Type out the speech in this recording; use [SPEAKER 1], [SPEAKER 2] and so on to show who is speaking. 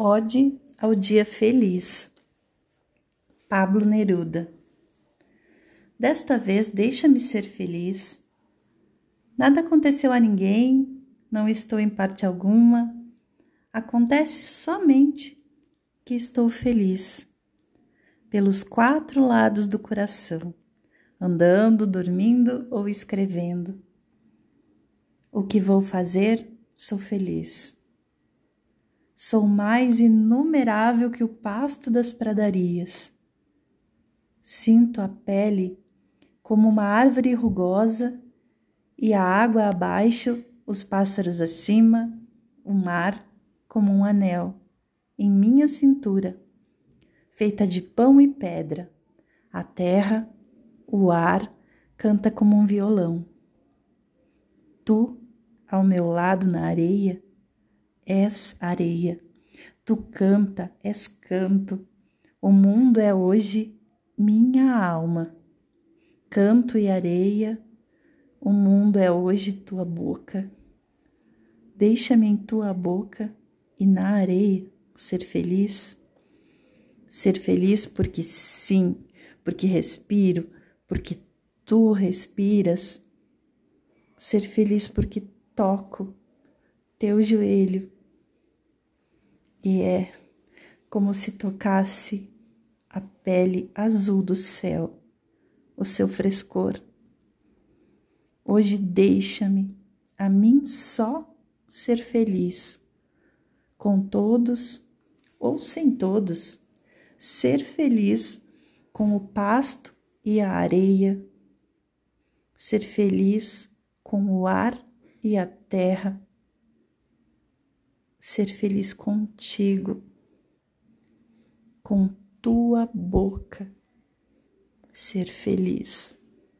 [SPEAKER 1] Ode ao dia feliz. Pablo Neruda. Desta vez deixa-me ser feliz. Nada aconteceu a ninguém, não estou em parte alguma. Acontece somente que estou feliz. Pelos quatro lados do coração, andando, dormindo ou escrevendo. O que vou fazer, sou feliz Sou mais inumerável que o pasto das pradarias. Sinto a pele como uma árvore rugosa e a água abaixo, os pássaros acima, o mar como um anel em minha cintura, feita de pão e pedra. A terra, o ar canta como um violão. Tu, ao meu lado na areia, és areia. Tu canta, és canto. O mundo é hoje minha alma. Canto e areia, o mundo é hoje tua boca. Deixa-me em tua boca e na areia ser feliz. Ser feliz porque sim, porque respiro, porque tu respiras. Ser feliz porque toco teu joelho e é como se tocasse a pele azul do céu, o seu frescor. Hoje deixa-me a mim só ser feliz, com todos ou sem todos, ser feliz com o pasto e a areia, ser feliz com o ar e a terra ser feliz contigo, com tua boca, ser feliz.